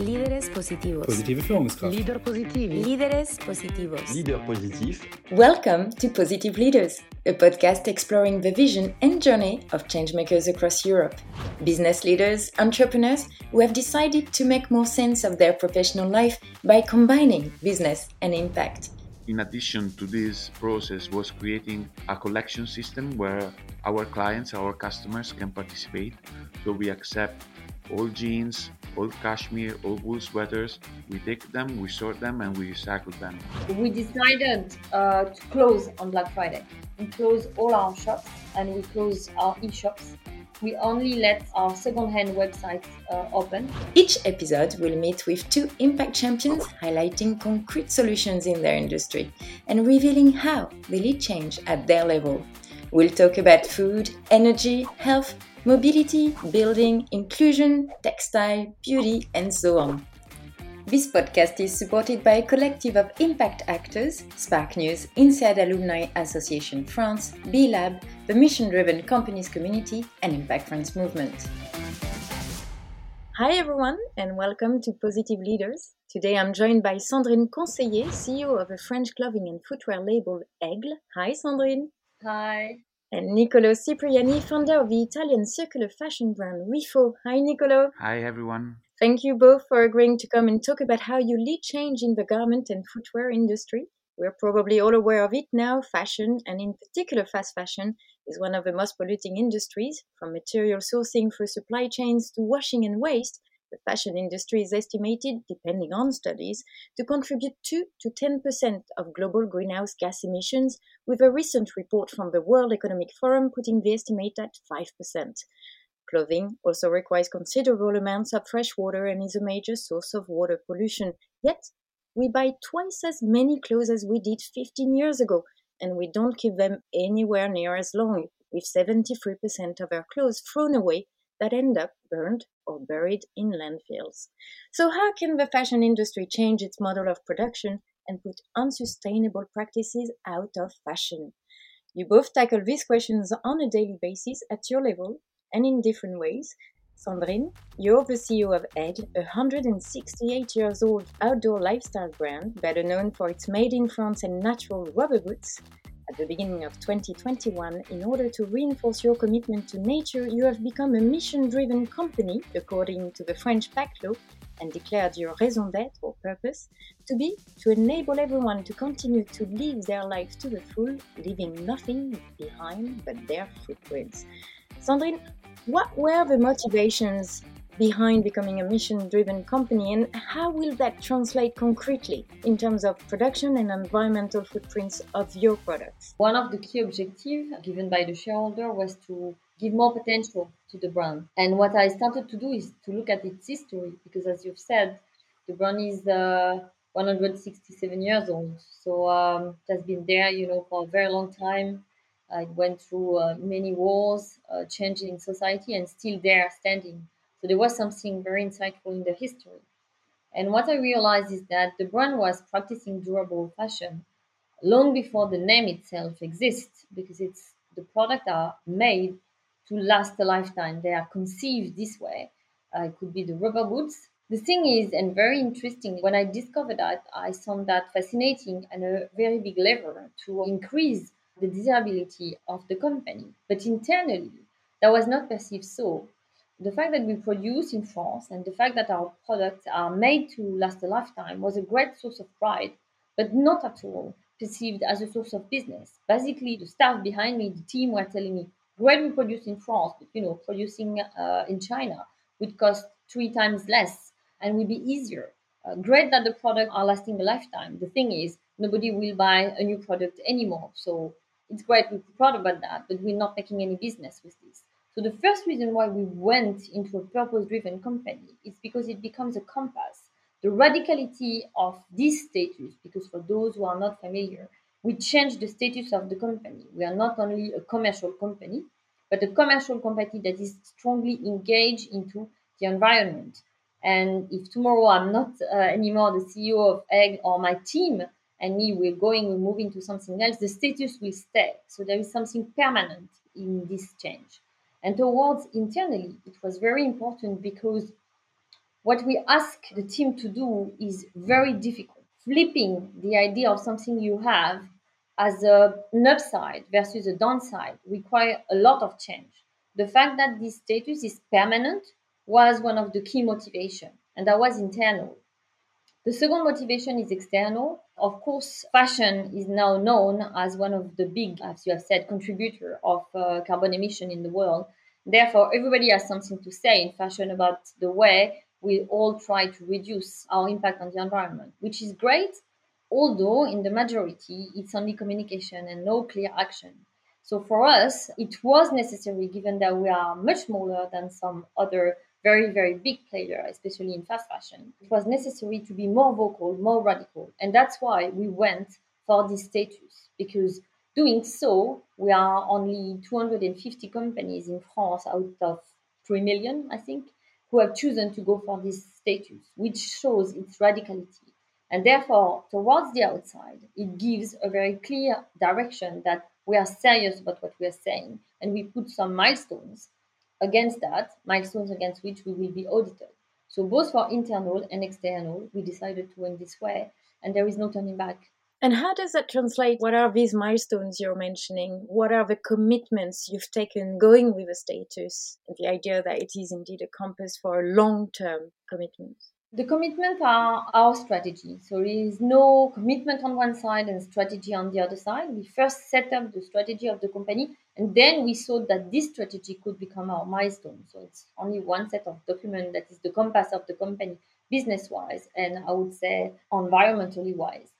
Líderes positivos. Positive Führungskraft. Leader positivi. Líderes positivos. Leader positif. Welcome to Positive Leaders, a podcast exploring the vision and journey of changemakers across Europe. Business leaders, entrepreneurs who have decided to make more sense of their professional life by combining business and impact. in addition to this process was creating a collection system where our clients our customers can participate so we accept all jeans all cashmere all wool sweaters we take them we sort them and we recycle them we decided uh, to close on Black Friday. We close all our shops and we close our e-shops. We only let our second-hand website uh, open. Each episode will meet with two impact champions highlighting concrete solutions in their industry and revealing how they lead change at their level. We'll talk about food, energy, health, mobility, building, inclusion, textile, beauty, and so on. This podcast is supported by a collective of impact actors Spark News, INSEAD Alumni Association France, B Lab, the mission driven companies community, and Impact France movement. Hi everyone, and welcome to Positive Leaders. Today I'm joined by Sandrine Conseiller, CEO of a French clothing and footwear label Aigle. Hi Sandrine. Hi. And Nicolo Cipriani, founder of the Italian circular fashion brand Rifo. Hi Nicolo. hi everyone Thank you both for agreeing to come and talk about how you lead change in the garment and footwear industry. We're probably all aware of it now. Fashion, and in particular fast fashion, is one of the most polluting industries. From material sourcing through supply chains to washing and waste, the fashion industry is estimated, depending on studies, to contribute 2 to 10% of global greenhouse gas emissions, with a recent report from the World Economic Forum putting the estimate at 5%. Clothing also requires considerable amounts of fresh water and is a major source of water pollution. Yet, we buy twice as many clothes as we did 15 years ago, and we don't keep them anywhere near as long, with 73% of our clothes thrown away that end up burned or buried in landfills. So, how can the fashion industry change its model of production and put unsustainable practices out of fashion? You both tackle these questions on a daily basis at your level and in different ways. Sandrine, you're the CEO of Aigle, a 168 years old outdoor lifestyle brand, better known for its made in France and natural rubber boots. At the beginning of 2021, in order to reinforce your commitment to nature, you have become a mission driven company, according to the French PACTE Law, and declared your raison d'etre or purpose to be to enable everyone to continue to live their life to the full, leaving nothing behind but their footprints. Sandrine, what were the motivations behind becoming a mission driven company and how will that translate concretely in terms of production and environmental footprints of your products? One of the key objectives given by the shareholder was to give more potential to the brand. And what I started to do is to look at its history because, as you've said, the brand is uh, 167 years old. So um, it has been there, you know, for a very long time. It went through uh, many wars, uh, change in society, and still there standing. So there was something very insightful in the history. And what I realized is that the brand was practicing durable fashion long before the name itself exists, because it's the product are made to last a lifetime. They are conceived this way. Uh, it could be the rubber boots. The thing is, and very interesting, when I discovered that, I found that fascinating and a very big lever to increase the desirability of the company. But internally, that was not perceived so. The fact that we produce in France and the fact that our products are made to last a lifetime was a great source of pride, but not at all perceived as a source of business. Basically, the staff behind me, the team were telling me, great we produce in France, but you know, producing uh, in China would cost three times less and would be easier. Uh, great that the products are lasting a lifetime. The thing is, nobody will buy a new product anymore. So it's great we're proud about that, but we're not making any business with this. So the first reason why we went into a purpose-driven company is because it becomes a compass. The radicality of this status, because for those who are not familiar, we change the status of the company. We are not only a commercial company, but a commercial company that is strongly engaged into the environment. And if tomorrow I'm not uh, anymore the CEO of Aigle or my team and me, we're going, we're moving to something else, the status will stay. So there is something permanent in this change. And towards internally, it was very important because what we ask the team to do is very difficult. Flipping the idea of something you have as a, an upside versus a downside require a lot of change. The fact that this status is permanent was one of the key motivation, and that was internal. The second motivation is external. Of course, fashion is now known as one of the big, as you have said, contributor of uh, carbon emission in the world. Therefore, everybody has something to say in fashion about the way we all try to reduce our impact on the environment, which is great, although in the majority it's only communication and no clear action. So for us, it was necessary, given that we are much smaller than some other very, very big player, especially in fast fashion, it was necessary to be more vocal, more radical. And that's why we went for this status, because doing so, we are only 250 companies in France out of 3 million, I think, who have chosen to go for this status, which shows its radicality. And therefore, towards the outside, it gives a very clear direction that we are serious about what we are saying. And we put some milestones against that, milestones against which we will be audited. So, both for internal and external, we decided to win this way, and there is no turning back. And how does that translate? What are these milestones you're mentioning? What are the commitments you've taken going with a status? And the idea that it is indeed a compass for long term commitment. The commitment are our strategy. So there is no commitment on one side and strategy on the other side. We first set up the strategy of the company and then we saw that this strategy could become our milestone. So it's only one set of document that is the compass of the company business wise and I would say environmentally wise.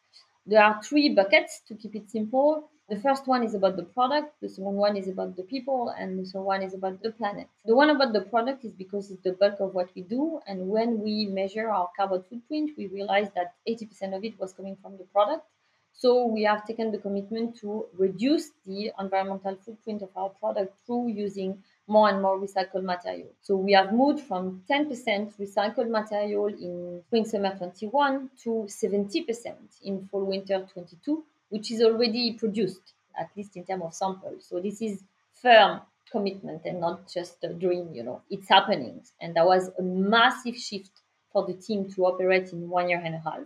There are three buckets to keep it simple. The first one is about the product, the second one is about the people, and the third one is about the planet. The one about the product is because it's the bulk of what we do, and when we measure our carbon footprint, we realize that 80% of it was coming from the product. So we have taken the commitment to reduce the environmental footprint of our product through using more and more recycled material. So we have moved from 10% recycled material in spring summer 21 to 70% in fall winter 22, which is already produced, at least in terms of samples. So this is firm commitment and not just a dream, you know, it's happening. And that was a massive shift for the team to operate in one year and a half.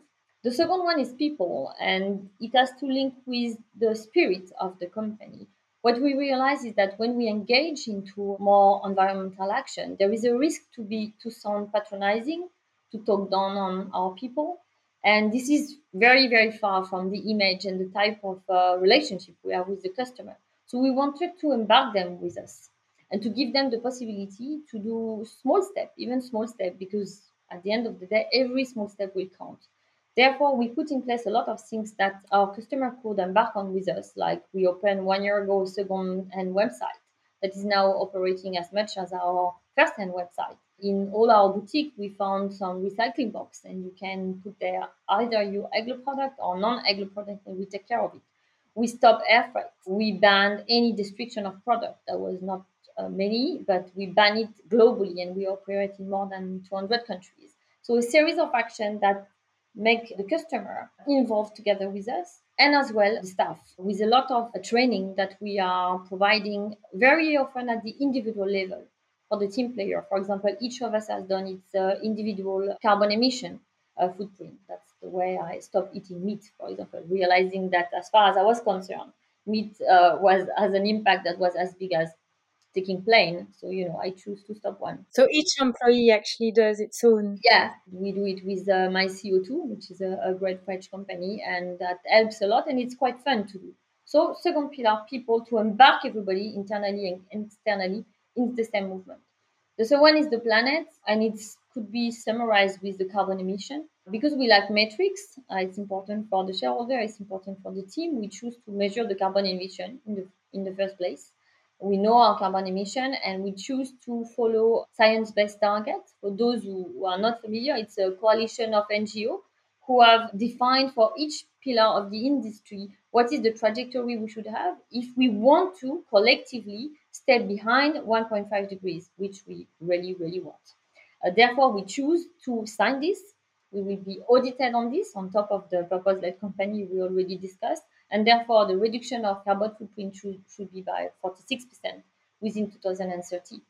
The second one is people, and it has to link with the spirit of the company what we realize is that when we engage into more environmental action, there is a risk to be to sound patronizing, to talk down on our people, and this is very very far from the image and the type of uh, relationship we have with the customer. So we wanted to embark them with us and to give them the possibility to do small step, even small step, because at the end of the day, every small step will count. Therefore, we put in place a lot of things that our customer could embark on with us, like we opened one year ago a second-hand website that is now operating as much as our first-hand website. In all our boutique, we found some recycling box, and you can put there either your Aigle product or non-Aigle product, and we take care of it. We stopped air freight. We banned any destruction of product. That was not uh, many, but we ban it globally, and we operate in more than 200 countries. So a series of actions that make the customer involved together with us and as well the staff with a lot of training that we are providing very often at the individual level for the team player. For example, each of us has done its uh, individual carbon emission uh, footprint. That's the way I stopped eating meat, for example, realizing that as far as I was concerned, meat uh, was has an impact that was as big as taking plane. So, you know, I choose to stop one. So each employee actually does its own. Yeah, we do it with uh, MyCO2, which is a, a great French company, and that helps a lot and it's quite fun to do. So, second pillar, people to embark everybody internally and externally in the same movement. The third one is the planet, and it could be summarized with the carbon emission. Because we like metrics, uh, it's important for the shareholder, it's important for the team. We choose to measure the carbon emission in the in the first place we know our carbon emission and we choose to follow science-based targets. For those who are not familiar, it's a coalition of NGO who have defined for each pillar of the industry what is the trajectory we should have if we want to collectively stay behind 1.5 degrees, which we really, really want. Uh, therefore, we choose to sign this. We will be audited on this on top of the purpose-led company we already discussed and therefore the reduction of carbon footprint should, should be by 46% within 2030.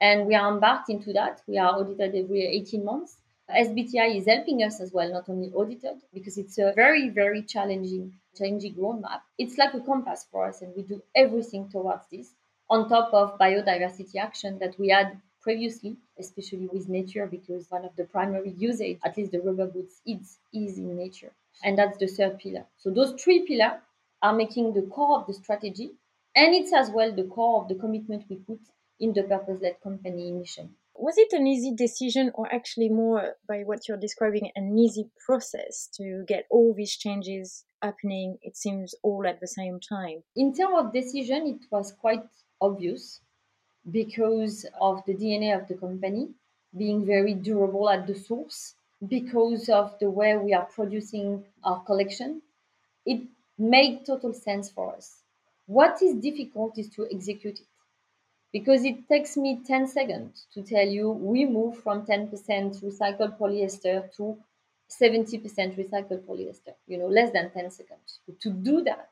And we are embarked into that. We are audited every 18 months. SBTI is helping us as well, not only audited, because it's a very, very challenging, challenging roadmap. It's like a compass for us, and we do everything towards this on top of biodiversity action that we had previously, especially with nature, because one of the primary usage, at least the rubber boots, is, is in nature. And that's the third pillar. So those three pillars are making the core of the strategy. And it's as well the core of the commitment we put in the purpose-led company mission. Was it an easy decision or actually more by what you're describing an easy process to get all these changes happening it seems all at the same time? In terms of decision it was quite obvious because of the DNA of the company being very durable at the source, because of the way we are producing our collection. It made total sense for us. What is difficult is to execute it because it takes me 10 seconds to tell you we move from 10% recycled polyester to 70% recycled polyester, you know, less than 10 seconds. But to do that,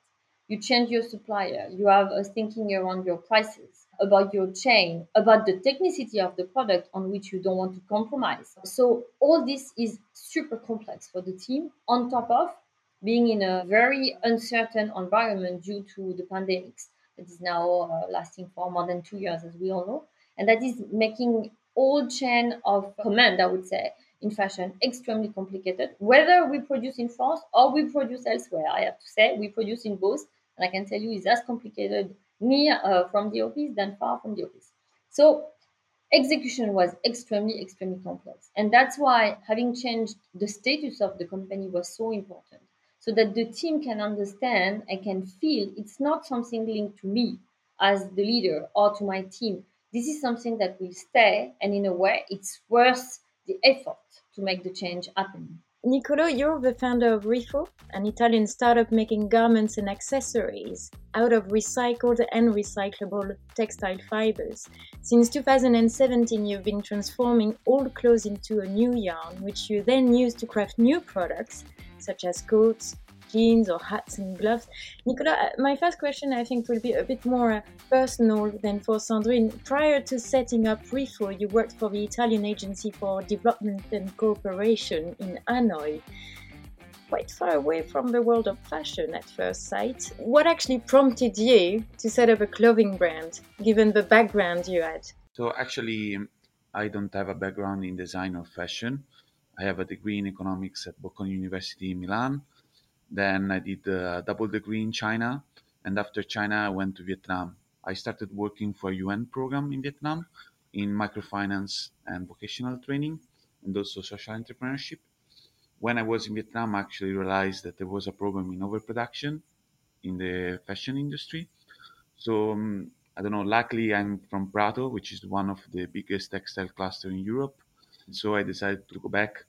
you change your supplier, you have a thinking around your prices, about your chain, about the technicity of the product on which you don't want to compromise. So all this is super complex for the team on top of being in a very uncertain environment due to the pandemics that is now uh, lasting for more than two years, as we all know, and that is making all chain of command, I would say, in fashion extremely complicated. Whether we produce in France or we produce elsewhere, I have to say we produce in both, and I can tell you it's as complicated near uh, from the office than far from the office. So execution was extremely, extremely complex. And that's why having changed the status of the company was so important so that the team can understand and can feel it's not something linked to me as the leader or to my team. This is something that will stay, and in a way, it's worth the effort to make the change happen. Nicolo, you're the founder of Rifo, an Italian startup making garments and accessories out of recycled and recyclable textile fibers. Since 2017, you've been transforming old clothes into a new yarn, which you then use to craft new products such as coats, jeans or hats and gloves. Nicolo, uh, my first question I think will be a bit more uh, personal than for Sandrine. Prior to setting up Rifo, you worked for the Italian Agency for Development and Cooperation in Hanoi. Quite far away from the world of fashion at first sight. What actually prompted you to set up a clothing brand, given the background you had? So, actually, I don't have a background in design or fashion. I have a degree in economics at Bocconi University in Milan then I did a double degree in China. And after China, I went to Vietnam. I started working for a UN program in Vietnam in microfinance and vocational training and also social entrepreneurship. When I was in Vietnam, I actually realized that there was a problem in overproduction in the fashion industry. So um, I don't know. Luckily, I'm from Prato, which is one of the biggest textile cluster in Europe. So I decided to go back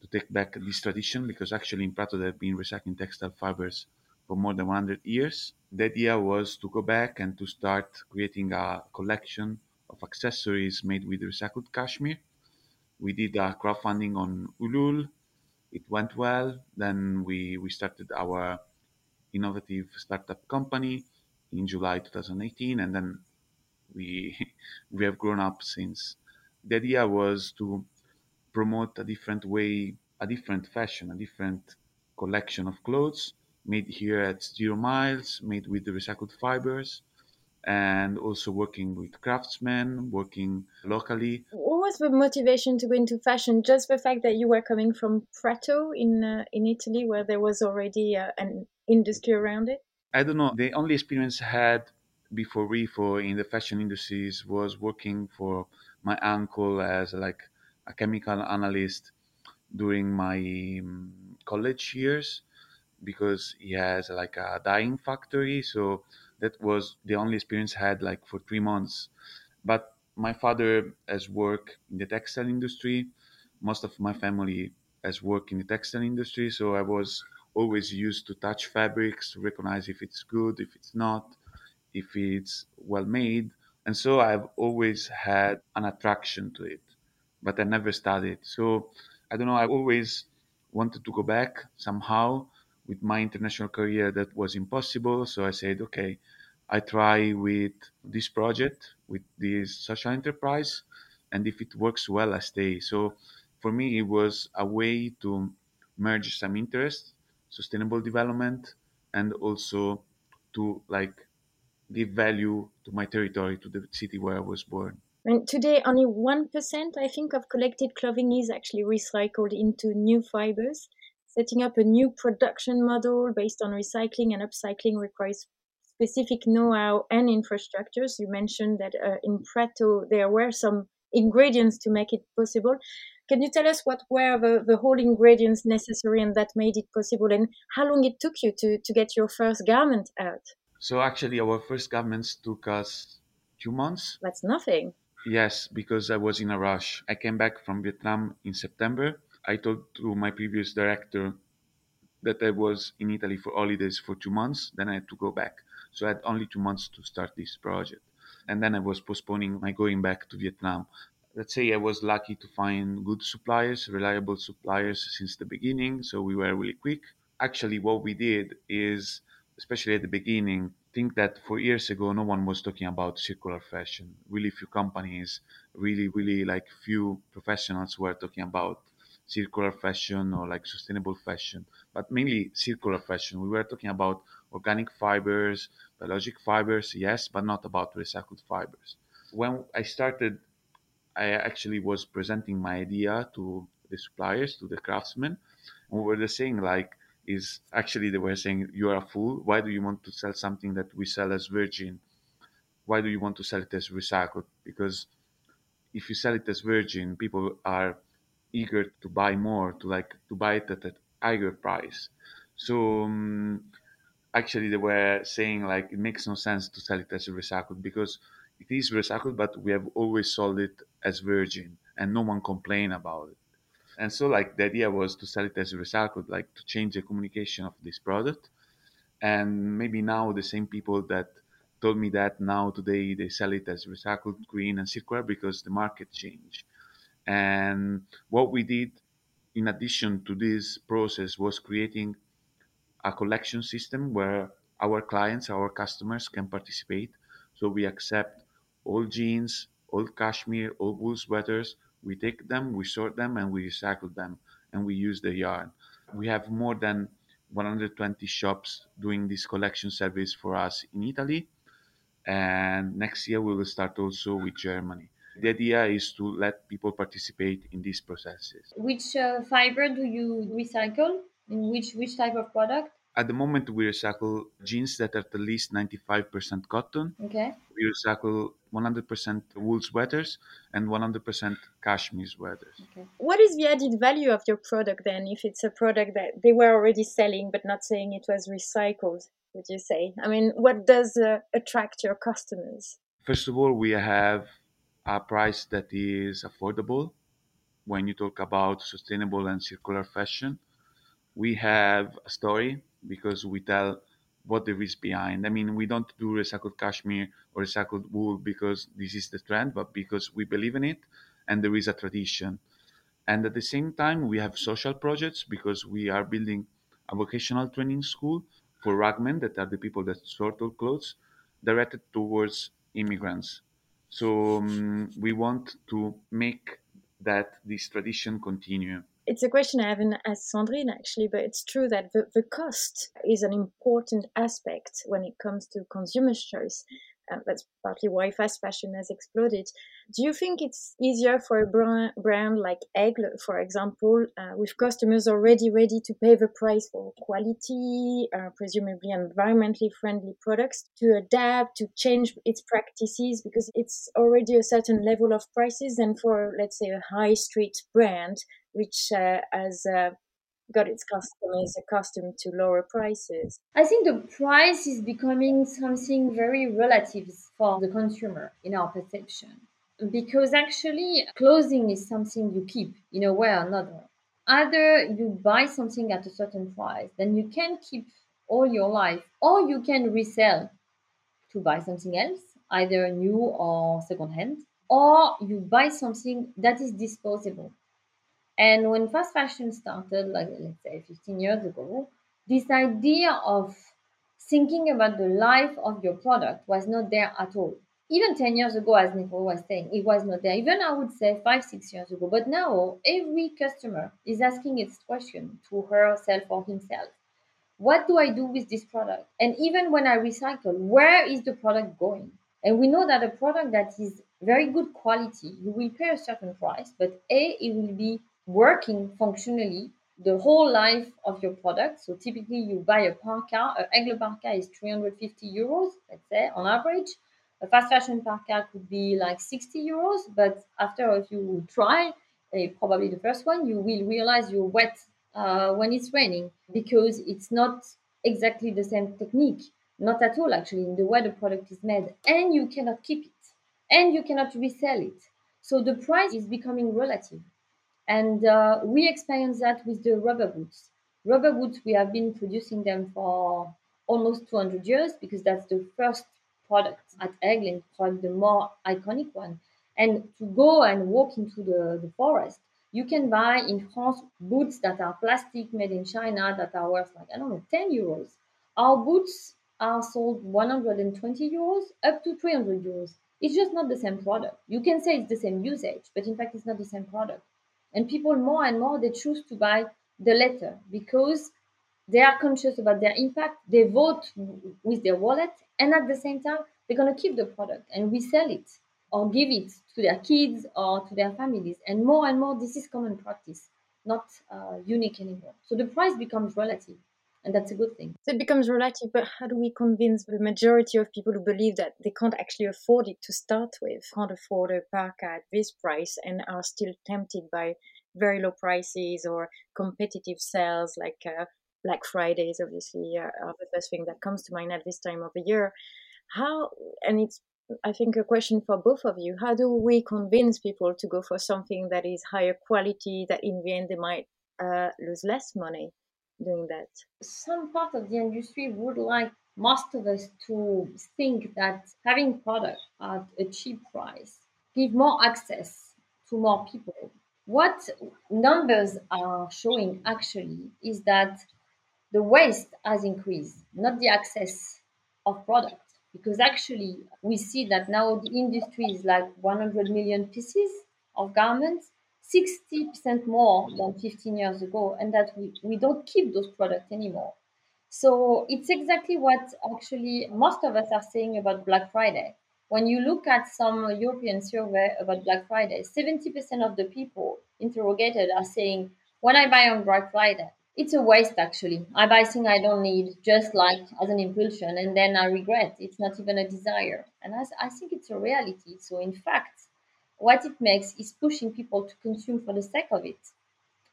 to take back this tradition because actually in Prato they've been recycling textile fibers for more than 100 years. The idea was to go back and to start creating a collection of accessories made with recycled cashmere. We did a crowdfunding on Ulule. It went well. Then we, we started our innovative startup company in July 2018, and then we we have grown up since. The idea was to promote a different way, a different fashion, a different collection of clothes made here at Zero Miles, made with the recycled fibers, and also working with craftsmen, working locally. What was the motivation to go into fashion? Just the fact that you were coming from Prato in uh, in Italy, where there was already uh, an industry around it. I don't know. The only experience I had before Rifo in the fashion industries was working for my uncle as like a chemical analyst during my um, college years because he has like a dyeing factory. So that was the only experience I had like for three months. But my father has worked in the textile industry. Most of my family has worked in the textile industry. So I was always used to touch fabrics to recognize if it's good, if it's not, if it's well made. And so I've always had an attraction to it but I never studied. So I don't know. I always wanted to go back somehow. With my international career, that was impossible. So I said, okay, I try with this project, with this social enterprise, and if it works well, I stay. So for me, it was a way to merge some interests, sustainable development, and also to like give value to my territory, to the city where I was born. And today, only 1%, I think, of collected clothing is actually recycled into new fibers. Setting up a new production model based on recycling and upcycling requires specific know how and infrastructures. You mentioned that uh, in Prato there were some ingredients to make it possible. Can you tell us what were the, the whole ingredients necessary and that made it possible, and how long it took you to, to get your first garment out? So, actually, our first garments took us two months. That's nothing. Yes, because I was in a rush. I came back from Vietnam in September. I told to my previous director that I was in Italy for holidays for two months. Then I had to go back. So I had only two months to start this project. And then I was postponing my going back to Vietnam. Let's say I was lucky to find good suppliers, reliable suppliers since the beginning. So we were really quick. Actually, what we did is, especially at the beginning, think that four years ago, no one was talking about circular fashion. Really few companies, really, really like few professionals were talking about circular fashion or like sustainable fashion, but mainly circular fashion. We were talking about organic fibers, biologic fibers, yes, but not about recycled fibers. When I started, I actually was presenting my idea to the suppliers, to the craftsmen, and we were saying like, is actually they were saying you are a fool. Why do you want to sell something that we sell as virgin? Why do you want to sell it as recycled? Because if you sell it as virgin, people are eager to buy more, to like to buy it at a higher price. So um, actually, they were saying like it makes no sense to sell it as recycled because it is recycled, but we have always sold it as virgin, and no one complained about it. And so, like the idea was to sell it as recycled, like to change the communication of this product. And maybe now the same people that told me that now today they sell it as recycled, green, and circular because the market changed. And what we did in addition to this process was creating a collection system where our clients, our customers can participate. So we accept all jeans, all cashmere, all wool sweaters. We take them, we sort them, and we recycle them, and we use the yarn. We have more than 120 shops doing this collection service for us in Italy. And next year we will start also with Germany. The idea is to let people participate in these processes. Which uh, fiber do you recycle? In which which type of product? At the moment, we recycle jeans that are at least 95% cotton. Okay. We recycle 100% wool sweaters and 100% cashmere sweaters. Okay. What is the added value of your product then, if it's a product that they were already selling but not saying it was recycled? Would you say? I mean, what does uh, attract your customers? First of all, we have a price that is affordable when you talk about sustainable and circular fashion. We have a story because we tell what there is behind. I mean, we don't do recycled cashmere or recycled wool because this is the trend, but because we believe in it and there is a tradition. And at the same time, we have social projects because we are building a vocational training school for ragmen, that are the people that sort all clothes, directed towards immigrants. So um, we want to make that this tradition continue. It's a question I haven't asked Sandrine actually, but it's true that the, the cost is an important aspect when it comes to consumers' choice. Um, that's partly why fast fashion has exploded. Do you think it's easier for a brand, brand like Aigle, for example, uh, with customers already ready to pay the price for quality, uh, presumably environmentally friendly products, to adapt, to change its practices because it's already a certain level of prices than for, let's say, a high street brand, which uh, has uh, got its customers accustomed to lower prices. I think the price is becoming something very relative for the consumer in our perception. Because actually, clothing is something you keep in a way or another. Either you buy something at a certain price, then you can keep all your life, or you can resell to buy something else, either new or secondhand, or you buy something that is disposable and when fast fashion started, like let's say 15 years ago, this idea of thinking about the life of your product was not there at all. even 10 years ago, as Nicolo was saying, it was not there. Even I would say five, six years ago. But now every customer is asking its question to herself or himself. What do I do with this product? And even when I recycle, where is the product going? And we know that a product that is very good quality, you will pay a certain price, but A, it will be working functionally the whole life of your product. So typically you buy a parka, a Aigle parka is 350 euros, let's say on average. A fast fashion parka could be like 60 euros, but after you try, uh, probably the first one, you will realize you're wet uh, when it's raining because it's not exactly the same technique. Not at all, actually, in the way the product is made. And you cannot keep it. And you cannot resell it. So the price is becoming relative. And uh, we experience that with the rubber boots. Rubber boots, we have been producing them for almost 200 years because that's the first product at Aigle, probably the more iconic one. And to go and walk into the, the forest, you can buy in France boots that are plastic made in China that are worth like, I don't know, 10 euros. Our boots are sold 120 euros up to 300 euros. It's just not the same product. You can say it's the same usage, but in fact, it's not the same product. And people more and more they choose to buy the latter because they are conscious about their impact. They vote with their wallet, and at the same time, they're going to keep the product and resell it or give it to their kids or to their families. And more and more, this is common practice, not uh, unique anymore. So the price becomes relative and that's a good thing. So it becomes relative, but how do we convince the majority of people who believe that they can't actually afford it to start with, can't afford a parka at this price, and are still tempted by very low prices or competitive sales like uh, Black Fridays, obviously, uh, are the first thing that comes to mind at this time of the year. How, and it's I think a question for both of you. How do we convince people to go for something that is higher quality, that in the end they might uh, lose less money? Doing that? Some part of the industry would like most of us to think that having product at a cheap price give more access to more people. What numbers are showing actually is that the waste has increased, not the access of product. Because actually, we see that now the industry is like 100 million pieces of garments, 60% more than 15 years ago, and that we, we don't keep those products anymore. So it's exactly what actually most of us are saying about Black Friday. When you look at some European survey about Black Friday, 70% of the people interrogated are saying, when I buy on Black Friday, it's a waste actually. I buy things I don't need just like as an impulsion and then I regret. It's not even a desire. And I, I think it's a reality. So in fact, what it makes is pushing people to consume for the sake of it.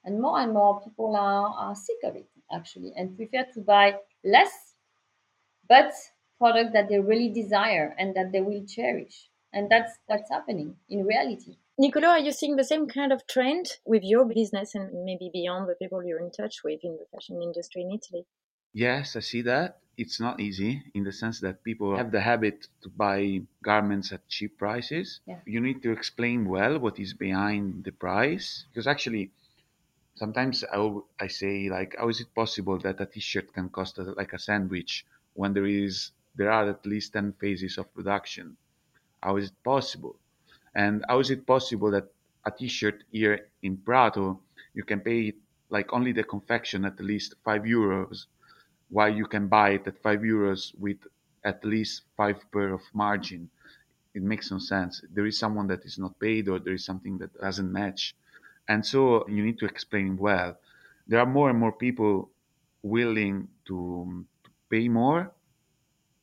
And more and more people are, are sick of it, actually, and prefer to buy less, but product that they really desire and that they will cherish. And that's what's happening in reality. Nicolo, are you seeing the same kind of trend with your business and maybe beyond the people you're in touch with in the fashion industry in Italy? Yes, I see that. It's not easy in the sense that people have the habit to buy garments at cheap prices. Yeah. You need to explain well what is behind the price because actually sometimes I, I say like how is it possible that a t-shirt can cost uh, like a sandwich when there is there are at least 10 phases of production how is it possible and how is it possible that a t-shirt here in prato you can pay like only the confection at least 5 euros while you can buy it at 5 euros with at least 5 per of margin. It makes no sense. There is someone that is not paid or there is something that doesn't match. And so you need to explain well. There are more and more people willing to, to pay more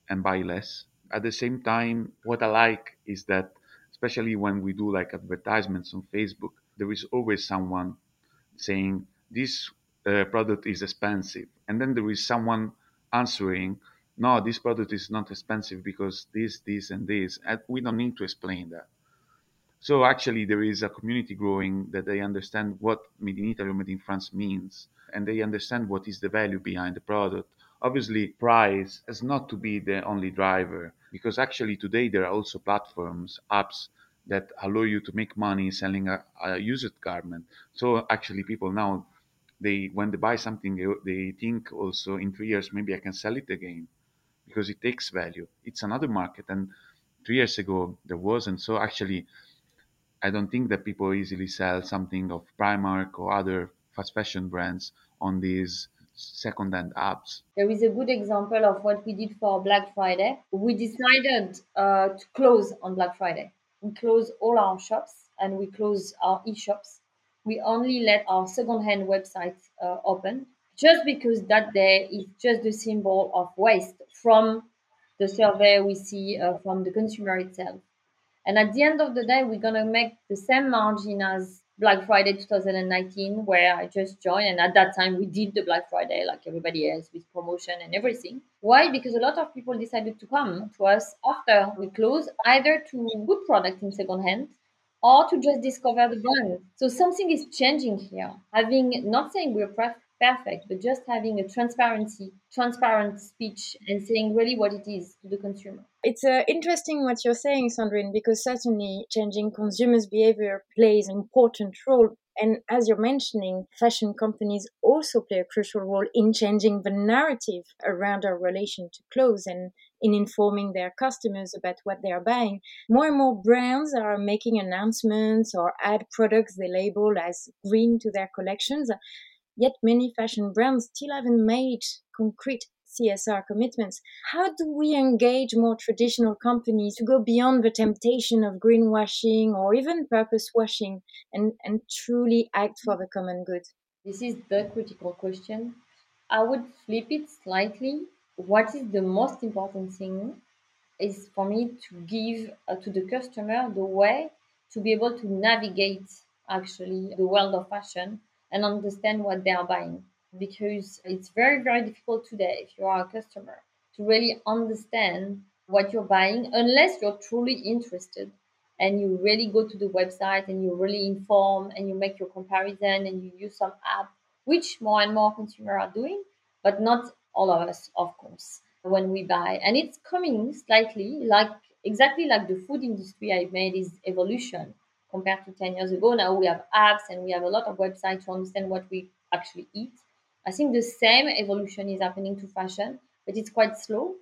and buy less. At the same time what i like is that especially when we do like advertisements on facebook there is always someone saying this uh, product is expensive and then there is someone answering no this product is not expensive because this this and this and we don't need to explain that so actually, there is a community growing that they understand what made in Italy or made in France means, and they understand what is the value behind the product. Obviously, price has not to be the only driver because actually today there are also platforms, apps that allow you to make money selling a, a used garment. So actually, people now they when they buy something, they, think also in three years maybe I can sell it again because it takes value. It's another market, and three years ago there wasn't. So actually, I don't think that people easily sell something of Primark or other fast fashion brands on these second-hand apps. There is a good example of what we did for Black Friday. We decided uh, to close on Black Friday. We closed all our shops and we closed our e-shops. We only let our second-hand website uh, open just because that day is just the symbol of waste from the survey we see uh, from the consumer itself. And at the end of the day, we're going to make the same margin as Black Friday 2019, where I just joined. And at that time, we did the Black Friday like everybody else with promotion and everything. Why? Because a lot of people decided to come to us after we closed, either to good product in second hand or to just discover the brand. So something is changing here. Having, not saying we're perfect, but just having a transparency, transparent speech and saying really what it is to the consumer. It's uh, interesting what you're saying, Sandrine, because certainly changing consumers' behavior plays an important role. And as you're mentioning, fashion companies also play a crucial role in changing the narrative around our relation to clothes and in informing their customers about what they are buying. More and more brands are making announcements or add products they label as green to their collections. Yet many fashion brands still haven't made concrete CSR commitments. How do we engage more traditional companies to go beyond the temptation of greenwashing or even purpose washing and, and truly act for the common good? This is the critical question. I would flip it slightly. What is the most important thing is for me to give uh, to the customer the way to be able to navigate actually the world of fashion and understand what they are buying. Because it's very very difficult today if you are a customer to really understand what you're buying unless you're truly interested and you really go to the website and you really inform and you make your comparison and you use some app which more and more consumers are doing but not all of us of course when we buy and it's coming slightly like exactly like the food industry i made is evolution compared to 10 years ago. Now we have apps and we have a lot of websites to understand what we actually eat. I think the same evolution is happening to fashion, but it's quite slow.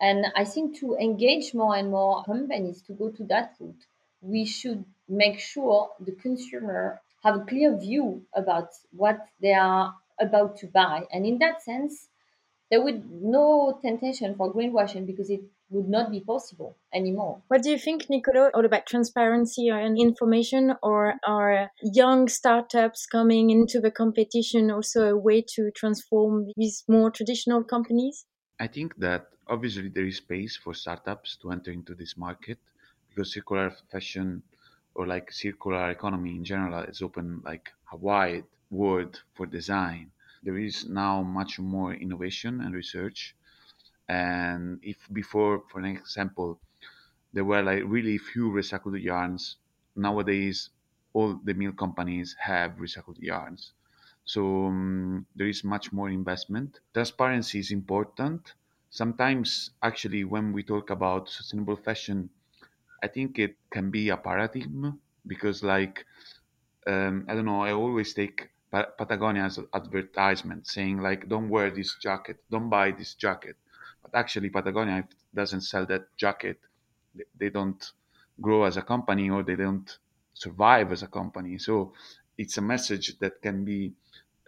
And I think to engage more and more companies to go to that route, we should make sure the consumer have a clear view about what they are about to buy. And in that sense, there would no temptation for greenwashing because it would not be possible anymore. What do you think, Nicolo, all about transparency and information, or are young startups coming into the competition also a way to transform these more traditional companies? I think that obviously there is space for startups to enter into this market because circular fashion or like circular economy in general is open like a wide world for design. There is now much more innovation and research and if before, for an example, there were like really few recycled yarns, nowadays all the mill companies have recycled yarns. So um, there is much more investment. Transparency is important. Sometimes, actually, when we talk about sustainable fashion, I think it can be a paradigm because, like, um, I don't know, I always take Patagonia's advertisement saying, like, don't wear this jacket, don't buy this jacket but actually, Patagonia doesn't sell that jacket. They don't grow as a company or they don't survive as a company. So it's a message that can be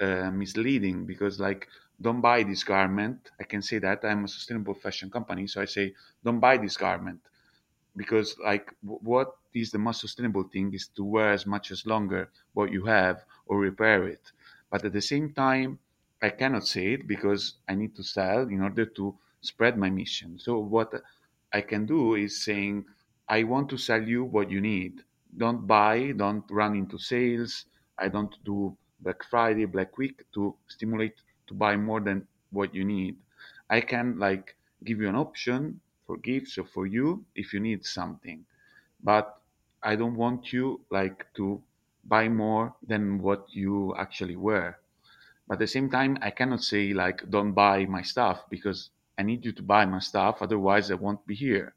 uh, misleading because, like, don't buy this garment. I can say that I'm a sustainable fashion company, so I say don't buy this garment because, like, w- what is the most sustainable thing is to wear as much as longer what you have or repair it. But at the same time, I cannot say it because I need to sell in order to spread my mission. So what I can do is saying, I want to sell you what you need. Don't buy, don't run into sales. I don't do Black Friday, Black Week to stimulate to buy more than what you need. I can like give you an option for gifts or for you if you need something. But I don't want you like to buy more than what you actually wear. But at the same time, I cannot say like don't buy my stuff because I need you to buy my stuff, otherwise I won't be here.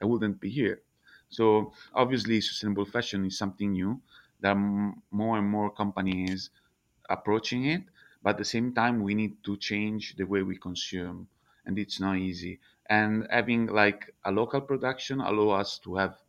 I wouldn't be here. So obviously, sustainable fashion is something new. There are more and more companies approaching it, but at the same time, we need to change the way we consume. and it's not easy. And having like a local production allow us to have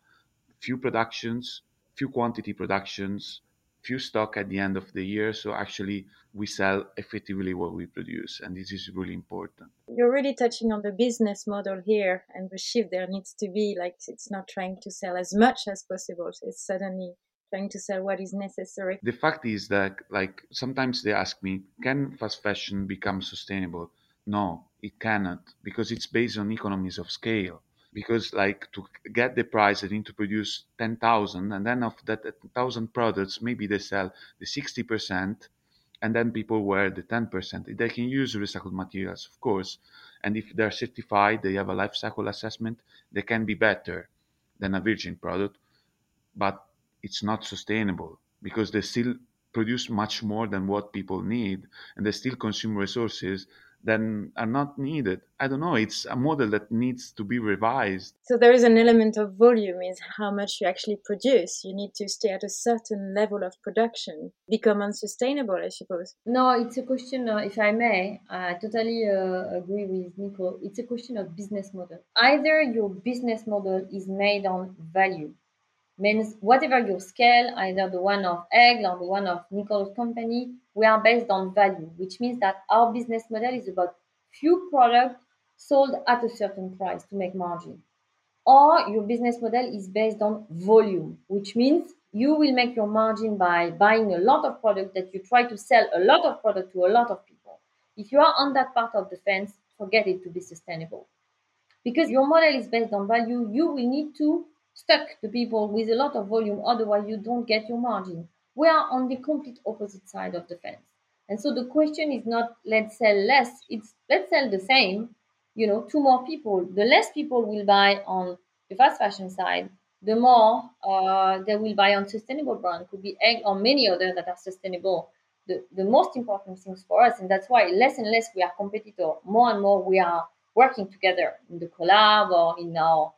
few productions, few quantity productions, few stock at the end of the year. So actually, we sell effectively what we produce, and this is really important. You're really touching on the business model here, and the shift there needs to be like it's not trying to sell as much as possible. It's suddenly trying to sell what is necessary. The fact is that, like, sometimes they ask me, can fast fashion become sustainable? No, it cannot because it's based on economies of scale because like to get the price they need to produce 10,000 and then of that 1000 products maybe they sell the 60% and then people wear the 10% they can use recycled materials of course and if they're certified they have a life cycle assessment they can be better than a virgin product but it's not sustainable because they still produce much more than what people need and they still consume resources then are not needed. I don't know. It's a model that needs to be revised. So there is an element of volume is how much you actually produce. You need to stay at a certain level of production, become unsustainable, I suppose. No, it's a question, uh, if I may, I totally uh, agree with Nico. It's a question of business model. Either your business model is made on value, means whatever your scale, either the one of Aigle or the one of Nicolo's company, we are based on value, which means that our business model is about few products sold at a certain price to make margin. Or your business model is based on volume, which means you will make your margin by buying a lot of product that you try to sell a lot of product to a lot of people. If you are on that part of the fence, forget it to be sustainable. Because your model is based on value, you will need to stuck to people with a lot of volume, otherwise you don't get your margin. We are on the complete opposite side of the fence. And so the question is not let's sell less, it's let's sell the same, you know, to more people. The less people will buy on the fast fashion side, the more uh, they will buy on sustainable brand, could be Aigle or many others that are sustainable. The, the most important things for us, and that's why less and less we are competitor, more and more we are working together in the collab or in our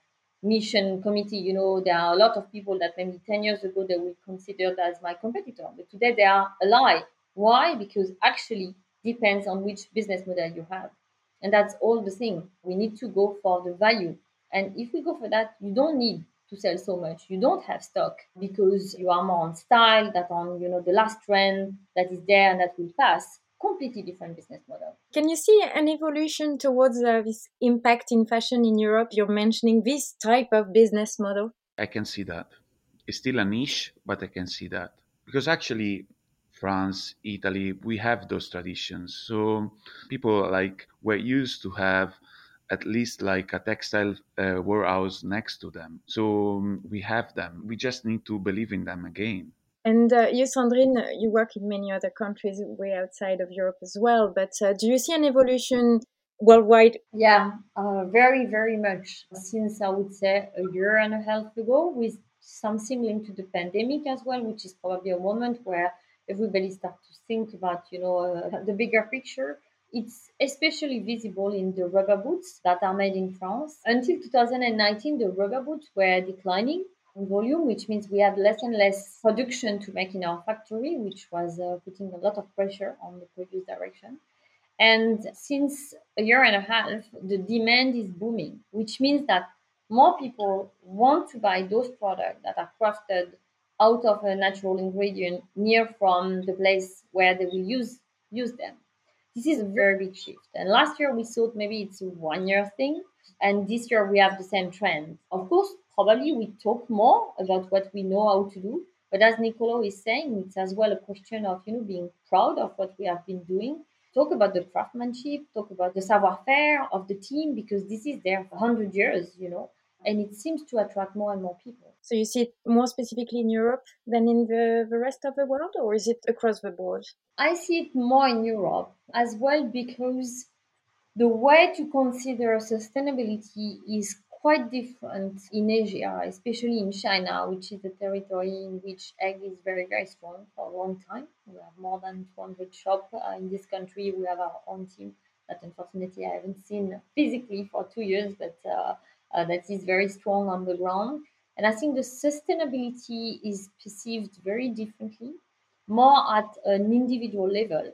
mission committee, you know, there are a lot of people that maybe 10 years ago they would considered as my competitor, but today they are ally. Why? Because actually depends on which business model you have. And that's all the thing. We need to go for the value. And if we go for that, you don't need to sell so much. You don't have stock because you are more on style, that on, you know, the last trend that is there and that will pass completely different business model. Can you see an evolution towards uh, this impact in fashion in Europe? You're mentioning this type of business model. I can see that. It's still a niche, but I can see that. Because actually, France, Italy, we have those traditions. So people like were used to have at least like a textile uh, warehouse next to them. So we have them. We just need to believe in them again. And uh, you, Sandrine, you work in many other countries way outside of Europe as well. But uh, do you see an evolution worldwide? Yeah, uh, very, very much. Since I would say a year and a half ago, with something linked to the pandemic as well, which is probably a moment where everybody starts to think about, you know, uh, the bigger picture. It's especially visible in the rubber boots that are made in France. Until 2019, the rubber boots were declining volume, which means we had less and less production to make in our factory, which was uh, putting a lot of pressure on the produce direction. And since a year and a half, the demand is booming, which means that more people want to buy those products that are crafted out of a natural ingredient near from the place where they will use use them. This is a very big shift. And last year we thought maybe it's a one year thing, and this year we have the same trend. Of course, probably we talk more about what we know how to do. But as Nicolo is saying, it's as well a question of you know being proud of what we have been doing. Talk about the craftsmanship, talk about the savoir-faire of the team because this is there for hundred years, you know, and it seems to attract more and more people. So you see it more specifically in Europe than in the, the rest of the world, or is it across the board? I see it more in Europe as well because the way to consider sustainability is quite different in Asia, especially in China, which is a territory in which Aigle is very, very strong for a long time. We have more than 200 shops uh, in this country. We have our own team that unfortunately I haven't seen physically for two years, but uh, uh, that is very strong on the ground. And I think the sustainability is perceived very differently, more at an individual level.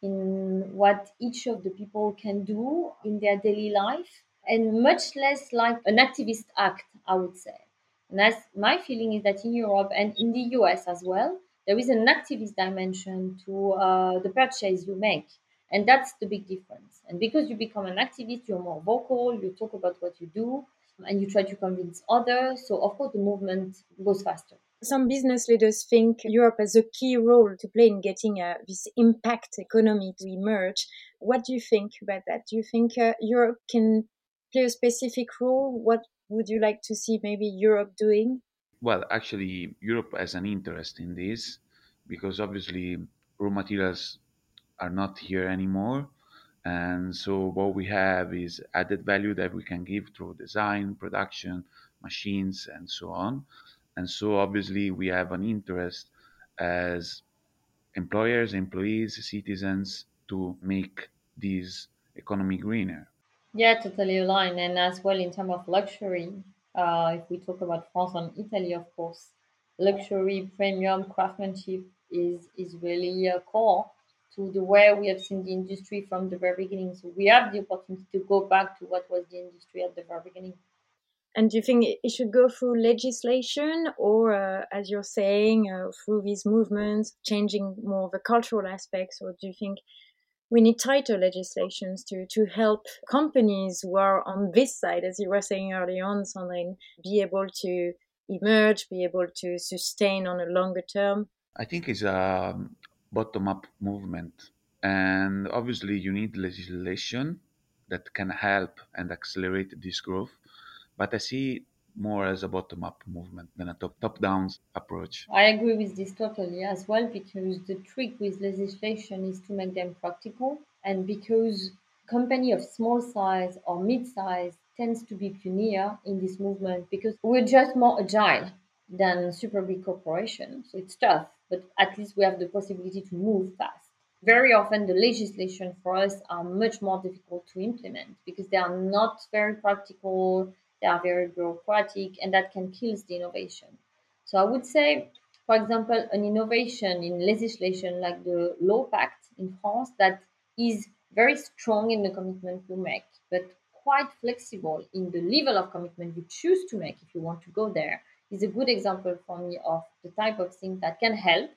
in what each of the people can do in their daily life and much less like an activist act, I would say. And that's my feeling is that in Europe and in the US as well, there is an activist dimension to uh, the purchase you make. And that's the big difference. And because you become an activist, you're more vocal, you talk about what you do, and you try to convince others. So, of course, the movement goes faster. Some business leaders think Europe has a key role to play in getting uh, this impact economy to emerge. What do you think about that? Do you think uh, Europe can play a specific role? What would you like to see maybe Europe doing? Well, actually, Europe has an interest in this because obviously raw materials are not here anymore. And so what we have is added value that we can give through design, production, machines, and so on. And so obviously we have an interest as employers, employees, citizens to make this economy greener. Yeah, totally aligned. And as well in terms of luxury, uh, if we talk about France and Italy, of course, luxury, premium, craftsmanship is is really a core to the way we have seen the industry from the very beginning. So we have the opportunity to go back to what was the industry at the very beginning. And do you think it should go through legislation or, uh, as you're saying, uh, through these movements, changing more of the cultural aspects? Or do you think we need tighter legislations to, to help companies who are on this side, as you were saying earlier on, Sandrine, be able to emerge, be able to sustain on a longer term? I think it's a bottom up movement. And obviously, you need legislation that can help and accelerate this growth. But I see more as a bottom up movement than a top top down approach. I agree with this totally as well because the trick with legislation is to make them practical and because company of small size or mid size tends to be pioneer in this movement because we're just more agile than super big corporations. So it's tough, but at least we have the possibility to move fast. Very often the legislation for us are much more difficult to implement because they are not very practical they are very bureaucratic, and that can kill the innovation. So I would say, for example, an innovation in legislation like the Law PACTE in France that is very strong in the commitment you make, but quite flexible in the level of commitment you choose to make if you want to go there is a good example for me of the type of thing that can help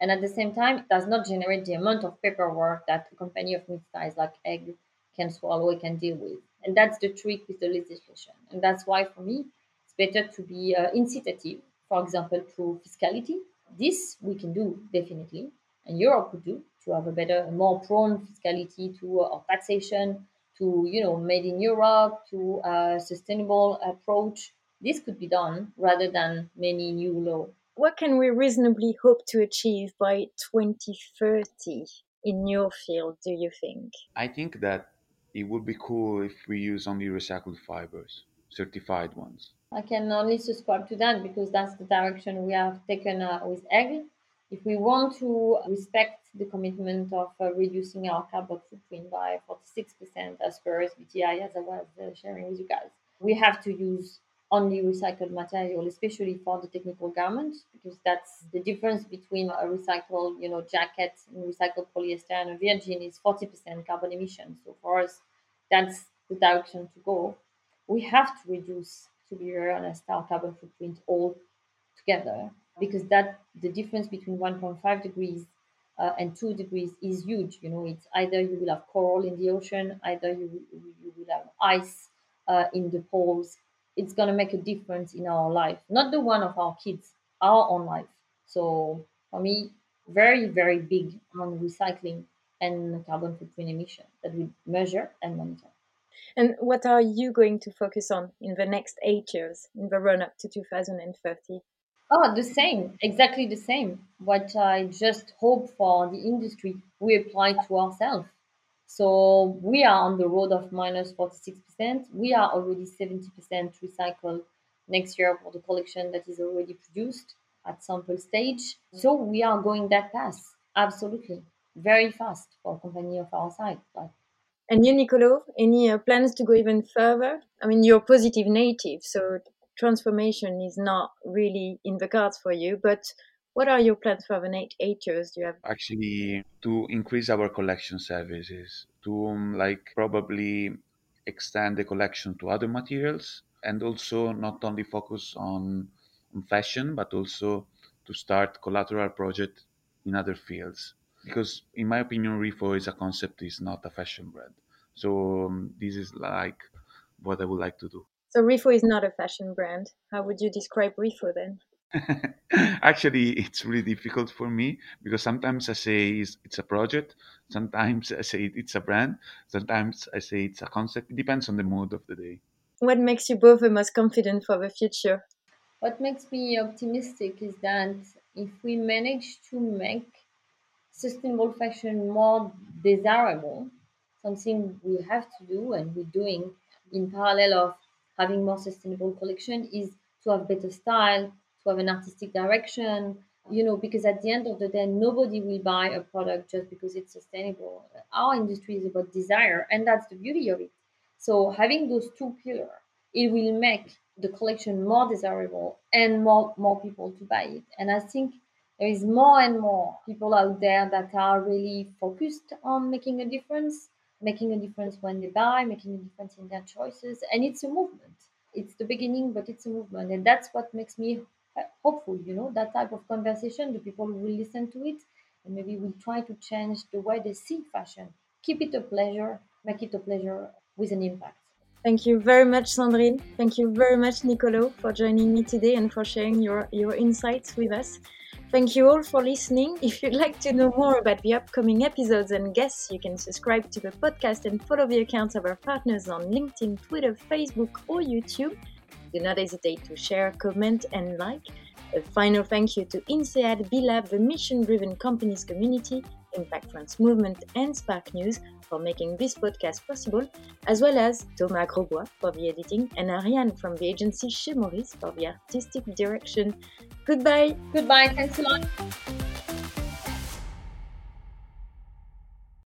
and at the same time it does not generate the amount of paperwork that a company of mid-size like Aigle can swallow can deal with and that's the trick with the legislation. And that's why, for me, it's better to be uh, incitative, for example, through fiscality. This we can do definitely, and Europe could do to have a better, more prone fiscality to uh, taxation, to you know, made in Europe, to a sustainable approach. This could be done rather than many new laws. What can we reasonably hope to achieve by 2030 in your field, do you think? I think that it would be cool if we use only recycled fibers, certified ones. I can only subscribe to that because that's the direction we have taken uh, with Aigle. If we want to respect the commitment of uh, reducing our carbon footprint by 46% as per SBTi, as I was uh, sharing with you guys, we have to use only recycled material, especially for the technical garments, because that's the difference between a recycled, you know, jacket and recycled polyester and a virgin is 40% carbon emissions. So for us, that's the direction to go. We have to reduce, to be very honest, our carbon footprint all together because that the difference between 1.5 degrees uh, and 2 degrees is huge. You know, it's either you will have coral in the ocean, either you, you will have ice uh, in the poles. It's going to make a difference in our life, not the one of our kids, our own life. So for me, very, very big on recycling and carbon footprint emission that we measure and monitor. And what are you going to focus on in the next eight years, in the run up to 2030? Oh, the same, exactly the same. What I just hope for the industry, we apply to ourselves. So we are on the road of minus 46%. We are already 70% recycled next year for the collection that is already produced at sample stage. So we are going that path, absolutely very fast for a company of our size. But and you, Nicolo, any uh, plans to go even further? I mean, you're positive native, so transformation is not really in the cards for you. But What are your plans for the next eight years? Do you have actually to increase our collection services to um, like probably extend the collection to other materials and also not only focus on, on fashion but also to start collateral project in other fields. Because in my opinion Rifo is a concept is not a fashion brand. So um, this is like what i would like to do. So Rifo is not a fashion brand. How would you describe Rifo then actually it's really difficult for me because sometimes i say it's, it's, a project sometimes i say it's a brand sometimes i say it's a concept. It depends on the mood of the day. What makes you both the most confident for the future? What makes me optimistic is that if we manage to make sustainable fashion more desirable, something we have to do and we're doing in parallel of having more sustainable collection is to have better style, have an artistic direction, you know, because at the end of the day, nobody will buy a product just because it's sustainable. Our industry is about desire, and that's the beauty of it. So having those two pillars, it will make the collection more desirable and more more people to buy it. And I think there is more and more people out there that are really focused on making a difference, making a difference when they buy, making a difference in their choices. And it's a movement. It's the beginning, but it's a movement. And that's what makes me hopeful, you know, that type of conversation, the people will listen to it, and maybe will try to change the way they see fashion. Keep it a pleasure, make it a pleasure with an impact. Thank you very much, Sandrine. Thank you very much, Nicolo, for joining me today and for sharing your, your insights with us. Thank you all for listening. If you'd like to know more about the upcoming episodes and guests, you can subscribe to the podcast and follow the accounts of our partners on LinkedIn, Twitter, Facebook, or YouTube. Do not hesitate to share, comment, and like. A final thank you to INSEAD, BLab, the mission driven companies community, Impact France Movement, and Spark News for making this podcast possible, as well as Thomas Grosbois for the editing and Ariane from the agency Chez Maurice for the artistic direction. Goodbye. Goodbye. Thanks a lot.